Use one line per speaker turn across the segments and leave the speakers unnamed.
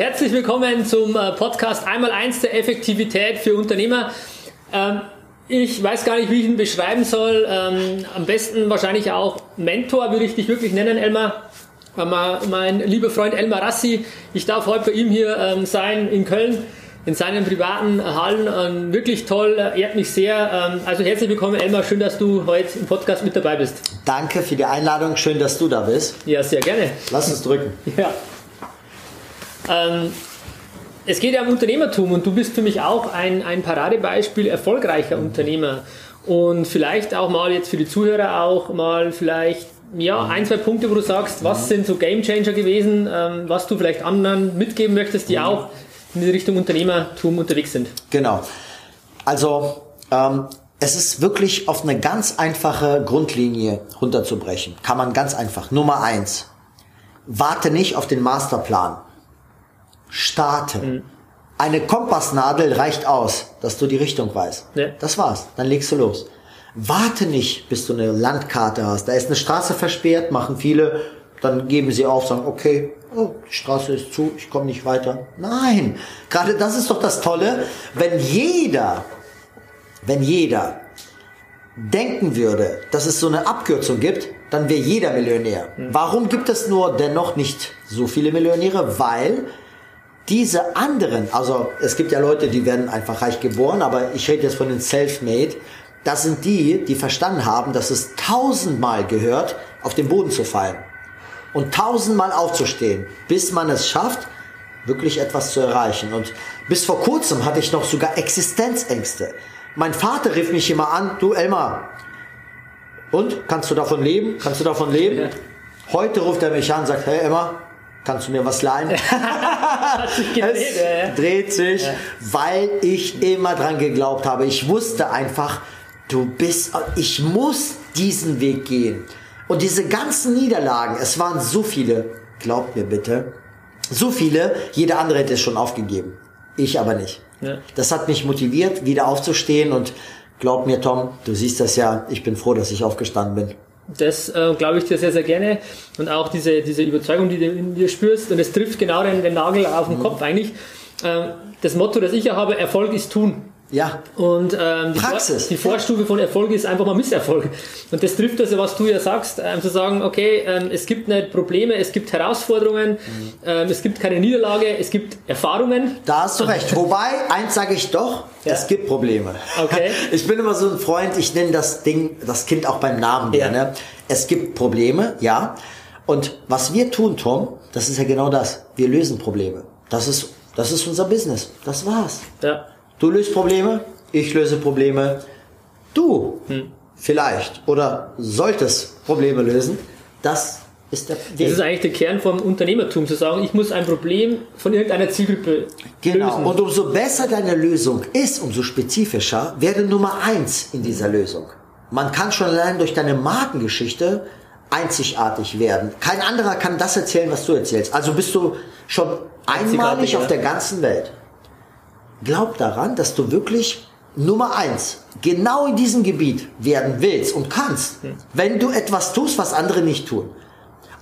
Herzlich willkommen zum äh, Podcast Einmal eins der Effektivität für Unternehmer. Ähm, ich weiß gar nicht, wie ich ihn beschreiben soll. Ähm, am besten wahrscheinlich auch Mentor würde ich dich wirklich nennen, Elmar. Mein lieber Freund Elmar Rassi. Ich darf heute bei ihm hier ähm, sein in Köln in seinen privaten Hallen. wirklich toll, ehrt mich sehr. also herzlich willkommen, Elmar. Schön, dass du heute im Podcast mit dabei bist.
Danke für die Einladung. Schön, dass du da bist.
Ja, sehr gerne.
Lass uns drücken.
Ja. Ähm, es geht ja um Unternehmertum und du bist für mich auch ein, ein Paradebeispiel erfolgreicher Unternehmer. Und vielleicht auch mal jetzt für die Zuhörer auch mal vielleicht ja, ein, zwei Punkte, wo du sagst, was sind so Gamechanger gewesen, ähm, was du vielleicht anderen mitgeben möchtest, die auch in die Richtung Unternehmertum unterwegs sind.
Genau. Also ähm, es ist wirklich auf eine ganz einfache Grundlinie runterzubrechen. Kann man ganz einfach. Nummer eins. Warte nicht auf den Masterplan starten. Mhm. Eine Kompassnadel reicht aus, dass du die Richtung weißt. Ja. Das war's. Dann legst du los. Warte nicht, bis du eine Landkarte hast. Da ist eine Straße versperrt, machen viele, dann geben sie auf, sagen, okay, oh, die Straße ist zu, ich komme nicht weiter. Nein, gerade das ist doch das Tolle, wenn jeder, wenn jeder denken würde, dass es so eine Abkürzung gibt, dann wäre jeder Millionär. Mhm. Warum gibt es nur dennoch nicht so viele Millionäre? Weil diese anderen, also es gibt ja Leute, die werden einfach reich geboren, aber ich rede jetzt von den Self-Made, das sind die, die verstanden haben, dass es tausendmal gehört, auf den Boden zu fallen und tausendmal aufzustehen, bis man es schafft, wirklich etwas zu erreichen. Und bis vor kurzem hatte ich noch sogar Existenzängste. Mein Vater rief mich immer an, du Elmar, und kannst du davon leben? Kannst du davon leben? Heute ruft er mich an und sagt, hey Emma, kannst du mir was leihen? es dreht sich, ja. weil ich immer dran geglaubt habe. Ich wusste einfach, du bist, ich muss diesen Weg gehen. Und diese ganzen Niederlagen, es waren so viele, glaubt mir bitte, so viele, jeder andere hätte es schon aufgegeben. Ich aber nicht. Ja. Das hat mich motiviert, wieder aufzustehen und glaub mir, Tom, du siehst das ja, ich bin froh, dass ich aufgestanden bin.
Das äh, glaube ich dir sehr, sehr gerne. Und auch diese, diese Überzeugung, die du in dir spürst. Und es trifft genau den, den Nagel auf den mhm. Kopf eigentlich. Ähm, das Motto, das ich ja habe, Erfolg ist tun.
Ja.
Und ähm, die, Praxis. Vor, die Vorstufe von Erfolg ist einfach mal Misserfolg. Und das trifft also, was du ja sagst, ähm, zu sagen, okay, ähm, es gibt nicht Probleme, es gibt Herausforderungen, mhm. ähm, es gibt keine Niederlage, es gibt Erfahrungen.
Da hast du recht. Wobei, eins sage ich doch, ja. es gibt Probleme.
Okay.
Ich bin immer so ein Freund, ich nenne das Ding, das Kind auch beim Namen ja. Ne? Es gibt Probleme, ja. Und was wir tun, Tom, das ist ja genau das. Wir lösen Probleme. Das ist, das ist unser Business. Das war's.
Ja.
Du löst Probleme, ich löse Probleme. Du hm. vielleicht oder solltest Probleme lösen. Das ist der
Weg. Das ist eigentlich der Kern vom Unternehmertum, zu sagen, ich muss ein Problem von irgendeiner Zielgruppe
genau.
lösen.
Und umso besser deine Lösung ist, umso spezifischer werde Nummer eins in dieser Lösung. Man kann schon allein durch deine Markengeschichte einzigartig werden. Kein anderer kann das erzählen, was du erzählst. Also bist du schon einmalig auf der ganzen Welt glaub daran, dass du wirklich Nummer eins genau in diesem Gebiet werden willst und kannst, wenn du etwas tust, was andere nicht tun.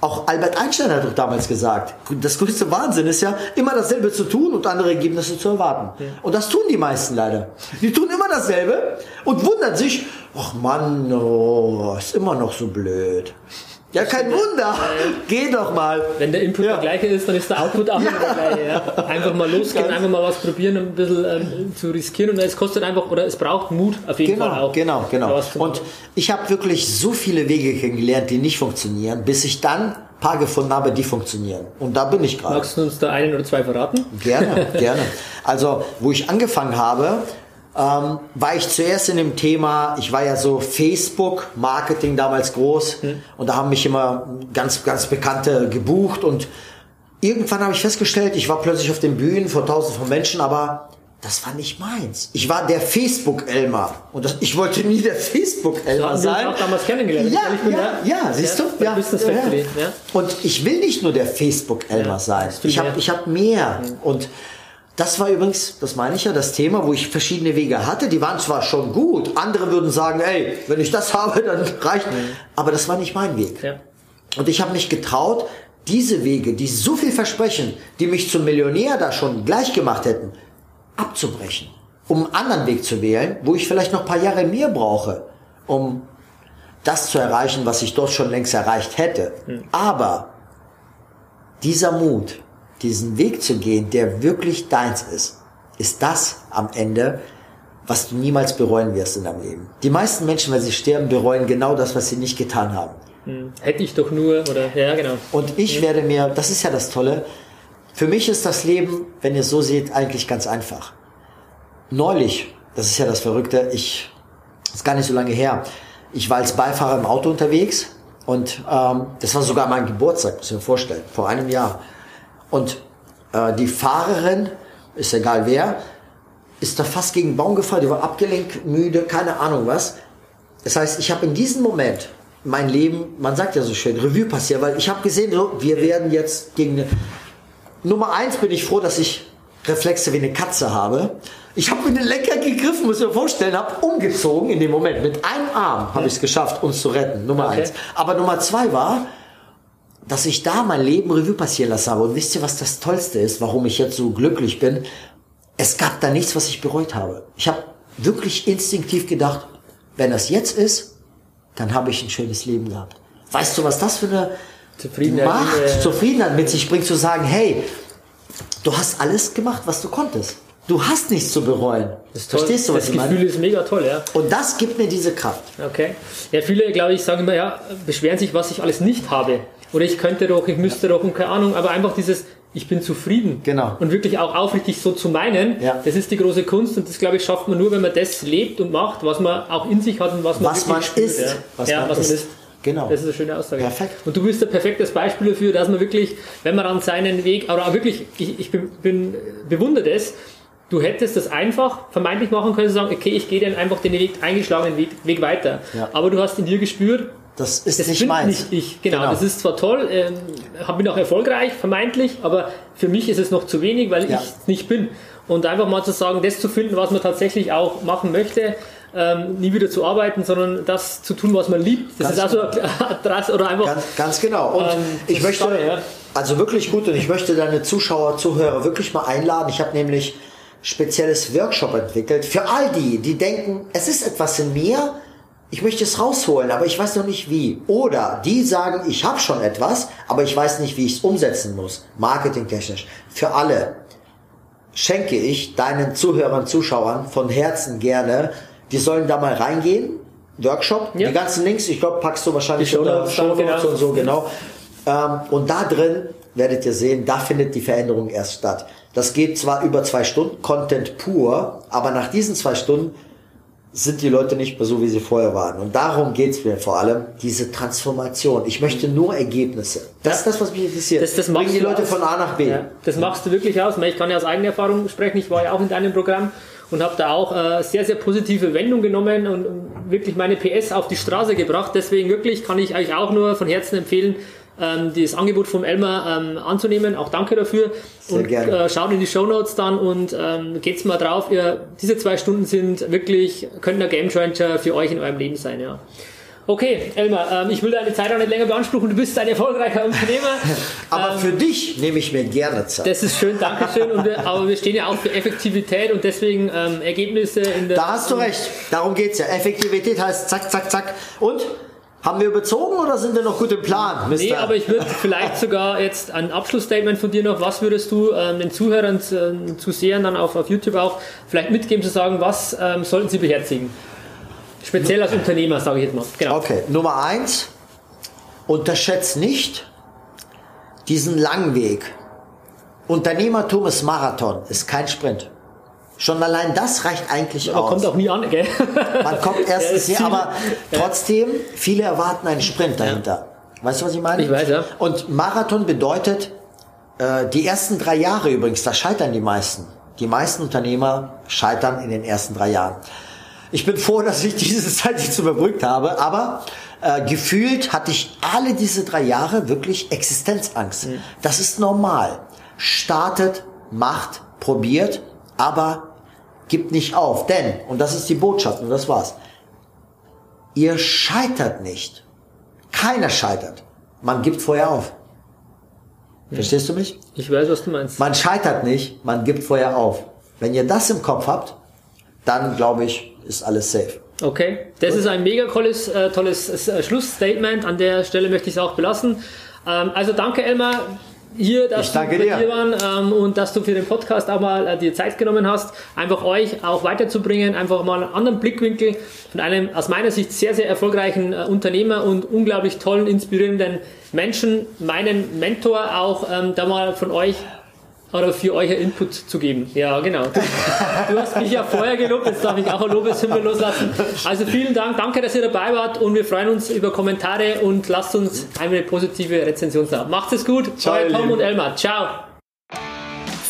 Auch Albert Einstein hat doch damals gesagt, das größte Wahnsinn ist ja, immer dasselbe zu tun und andere Ergebnisse zu erwarten. Ja. Und das tun die meisten leider. Die tun immer dasselbe und wundern sich, ach Mann, oh, ist immer noch so blöd. Ja, kein Wunder. Geh doch mal.
Wenn der Input ja. der gleiche ist, dann ist der Output auch ja. der gleiche. Ja. Einfach mal losgehen, Ganz einfach mal was probieren, ein bisschen ähm, zu riskieren. Und es kostet einfach, oder es braucht Mut auf jeden
genau,
Fall auch.
Genau, genau. Und ich habe wirklich so viele Wege kennengelernt, die nicht funktionieren, bis ich dann ein paar gefunden habe, die funktionieren. Und da bin ich gerade.
Magst du uns da einen oder zwei verraten?
Gerne, gerne. Also, wo ich angefangen habe, ähm, war ich zuerst in dem Thema, ich war ja so Facebook-Marketing damals groß mhm. und da haben mich immer ganz, ganz Bekannte gebucht und irgendwann habe ich festgestellt, ich war plötzlich auf den Bühnen vor tausend von Menschen, aber das war nicht meins. Ich war der Facebook-Elmer. Und das, ich wollte nie der Facebook-Elmer
So
sein.
wir auch damals kennengelernt.
Ja,
bin
ja, ja, siehst du? Ja, ja, ja.
ja.
Und ich will nicht nur der Facebook-Elmer
Ja,
sein. Ich habe ich hab mehr. Und das war übrigens, das meine ich ja, das Thema, wo ich verschiedene Wege hatte. Die waren zwar schon gut. Andere würden sagen, ey, wenn ich das habe, dann reicht. Aber das war nicht mein Weg.
Ja.
Und ich habe mich getraut, diese Wege, die so viel versprechen, die mich zum Millionär da schon gleich gemacht hätten, abzubrechen. Um einen anderen Weg zu wählen, wo ich vielleicht noch ein paar Jahre mehr brauche, um das zu erreichen, was ich dort schon längst erreicht hätte. Aber dieser Mut, diesen Weg zu gehen, der wirklich deins ist, ist das am Ende, was du niemals bereuen wirst in deinem Leben. Die meisten Menschen, wenn sie sterben, bereuen genau das, was sie nicht getan haben.
Hätte ich doch nur, oder, ja, genau.
Und ich werde mir, das ist ja das Tolle, für mich ist das Leben, wenn ihr es so seht, eigentlich ganz einfach. Neulich, das ist ja das Verrückte, ich, das ist gar nicht so lange her, ich war als Beifahrer im Auto unterwegs und ähm, das war sogar mein Geburtstag, muss ich mir vorstellen, vor einem Jahr. Und äh, die Fahrerin, ist egal wer, ist da fast gegen den Baum gefahren, die war abgelenkt, müde, keine Ahnung was. Das heißt, ich habe in diesem Moment mein Leben, man sagt ja so schön, Revue passiert, weil ich habe gesehen, so, wir werden jetzt gegen eine, Nummer eins bin ich froh, dass ich Reflexe wie eine Katze habe. Ich habe mir den Lenker gegriffen, muss ich mir vorstellen, habe umgezogen in dem Moment. Mit einem Arm habe ich es geschafft, uns zu retten. Nummer
Okay.
eins. Aber Nummer zwei war, dass ich da mein Leben Revue passieren lassen habe. Und wisst ihr, was das Tollste ist, warum ich jetzt so glücklich bin? Es gab da nichts, was ich bereut habe. Ich habe wirklich instinktiv gedacht, wenn das jetzt ist, dann habe ich ein schönes Leben gehabt. Weißt du, was das für eine
Zufriedenheit,
Macht,
äh,
Zufriedenheit mit sich bringt, zu sagen, hey, du hast alles gemacht, was du konntest. Du hast nichts zu bereuen.
Das.
Verstehst du, was
Das
ich meine?
Gefühl ist mega toll, ja.
Und das gibt mir diese Kraft.
Okay. Ja, viele, glaube ich, sagen immer, ja, beschweren sich, was ich alles nicht habe. Oder ich könnte doch, ich müsste doch und keine Ahnung, aber einfach dieses, ich bin zufrieden.
Genau.
Und wirklich auch aufrichtig so zu meinen,
Ja.
das ist die große Kunst und das, glaube ich, schafft man nur, wenn man das lebt und macht, was man auch in sich hat und was man
Was
wirklich
man
spürt.
ist.
Ja,
Was
ja,
man
was
ist.
man ist.
Genau.
Das ist eine schöne Aussage.
Perfekt.
Und du bist ein perfektes Beispiel dafür, dass man wirklich, wenn man an seinen Weg, aber auch wirklich, ich, ich bin, bin bewundert es, du hättest das einfach vermeintlich machen können, sagen, okay, ich gehe dann einfach den Weg, eingeschlagenen Weg, Weg weiter.
Ja.
Aber du hast in dir gespürt,
Das ist
das
nicht
bin
meins.
nicht ich. Genau, das ist zwar toll, ähm, bin auch erfolgreich, vermeintlich, aber für mich ist es noch zu wenig, weil
Ja.
ich es nicht bin. Und einfach mal zu sagen, das zu finden, was man tatsächlich auch machen möchte, ähm, nie wieder zu arbeiten, sondern das zu tun, was man liebt. Das
Ganz
ist also Adresse oder einfach.
Ganz, ganz genau. Und
Ähm,
ich
das
möchte,
toll, ja.
also wirklich gut, und ich möchte deine Zuschauer, Zuhörer wirklich mal einladen. Ich habe nämlich spezielles Workshop entwickelt für all die, die denken, es ist etwas in mir, ich möchte es rausholen, aber ich weiß noch nicht wie. Oder die sagen, ich habe schon etwas, aber ich weiß nicht, wie ich es umsetzen muss, marketingtechnisch. Für alle schenke ich deinen Zuhörern, Zuschauern von Herzen gerne. Die sollen da mal reingehen. Workshop.
Ja.
Die ganzen Links, ich glaube, packst du wahrscheinlich
Die Shownotes
und so, genau. Ähm, und da drin werdet ihr sehen, da findet die Veränderung erst statt. Das geht zwar über zwei Stunden, Content pur, aber nach diesen zwei Stunden sind die Leute nicht mehr so, wie sie vorher waren. Und darum geht's mir vor allem, diese Transformation. Ich möchte nur Ergebnisse. Das ist das, was mich interessiert.
Das, das
Bring
machst
die
du
Leute
aus.
von A nach B.
Ja, das machst du wirklich aus. Ich kann ja aus eigener Erfahrung sprechen. Ich war ja auch in deinem Programm und habe da auch äh, sehr, sehr positive Wendung genommen und, und wirklich meine PS auf die Straße gebracht. Deswegen wirklich kann ich euch auch nur von Herzen empfehlen, ähm, das Angebot vom Elmar ähm, anzunehmen. Auch danke dafür.
Sehr
und
gerne.
Äh, schaut in die Show Notes dann und ähm, geht's mal drauf. Ihr, diese zwei Stunden sind wirklich, können ein Gamechanger für euch in eurem Leben sein. Ja. Okay, Elmar, ähm, ich will deine Zeit auch nicht länger beanspruchen. Du bist ein erfolgreicher Unternehmer.
Aber
Ähm,
für dich nehme ich mir gerne Zeit.
das ist schön, Dankeschön. Und wir, aber wir stehen ja auch für Effektivität und deswegen ähm, Ergebnisse in der.
Da hast du recht. Darum geht's ja. Effektivität heißt zack, zack, zack. Und? Haben wir überzogen oder sind wir noch gut im Plan, Mr.
Nee, aber ich würde vielleicht sogar jetzt ein Abschlussstatement von dir noch. Was würdest du ähm, den Zuhörern, äh, Zusehern dann auf, auf YouTube auch vielleicht mitgeben, zu sagen, was ähm, sollten sie beherzigen? Speziell als Unternehmer, sage ich jetzt mal. Genau.
Okay, Nummer eins. Unterschätzt nicht diesen langen Weg. Unternehmertum ist Marathon, ist kein Sprint. Schon allein das reicht eigentlich
Aber
aus.
kommt auch nie an, gell?
Man kommt erstens hier, aber trotzdem, viele erwarten einen Sprint dahinter. Weißt du, was ich meine?
Ich weiß, ja.
Und Marathon bedeutet, Äh, die ersten drei Jahre übrigens, da scheitern die meisten. Die meisten Unternehmer scheitern in den ersten drei Jahren. Ich bin froh, dass ich diese Zeit jetzt überbrückt habe, aber äh, gefühlt hatte ich alle diese drei Jahre wirklich Existenzangst. Mhm. Das ist normal. Startet, macht, probiert, aber gibt nicht auf. Denn, und das ist die Botschaft und das war's, ihr scheitert nicht. Keiner scheitert. Man gibt vorher auf. Verstehst du mich?
Ich weiß, was du meinst.
Man scheitert nicht, man gibt vorher auf. Wenn ihr das im Kopf habt, dann glaube ich, ist alles safe.
Okay, das Gut. ist ein mega tolles, äh, tolles äh, Schlussstatement. An der Stelle möchte ich es auch belassen. Ähm, also danke, Elmar hier, dass du hier waren ähm, und dass du für den Podcast auch mal äh, dir Zeit genommen hast, einfach euch auch weiterzubringen, einfach mal einen anderen Blickwinkel von einem aus meiner Sicht sehr, sehr erfolgreichen äh, Unternehmer und unglaublich tollen, inspirierenden Menschen, meinen Mentor auch ähm, da mal von euch oder für euch einen Input zu geben. Ja, genau. Du, du hast mich ja vorher gelobt, jetzt darf ich auch ein Lobeshymne loslassen. Also vielen Dank, danke, dass ihr dabei wart und wir freuen uns über Kommentare und lasst uns eine positive Rezension da. Macht es gut, Ciao, euer Tom und Elmar. Ciao.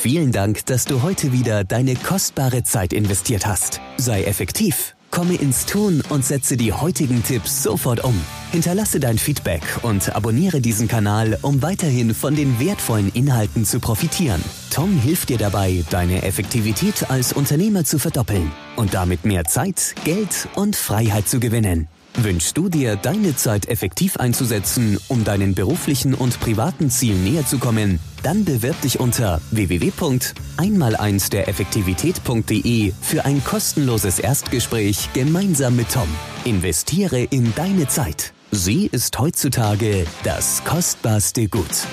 Vielen Dank, dass du heute wieder deine kostbare Zeit investiert hast. Sei effektiv Komme ins Tun und setze die heutigen Tipps sofort um. Hinterlasse dein Feedback und abonniere diesen Kanal, um weiterhin von den wertvollen Inhalten zu profitieren. Tom hilft dir dabei, deine Effektivität als Unternehmer zu verdoppeln und damit mehr Zeit, Geld und Freiheit zu gewinnen. Wünschst du dir, deine Zeit effektiv einzusetzen, um deinen beruflichen und privaten Zielen näher zu kommen? Dann bewirb dich unter www.einmal1 der Effektivität.de für ein kostenloses Erstgespräch gemeinsam mit Tom. Investiere in deine Zeit. Sie ist heutzutage das kostbarste Gut.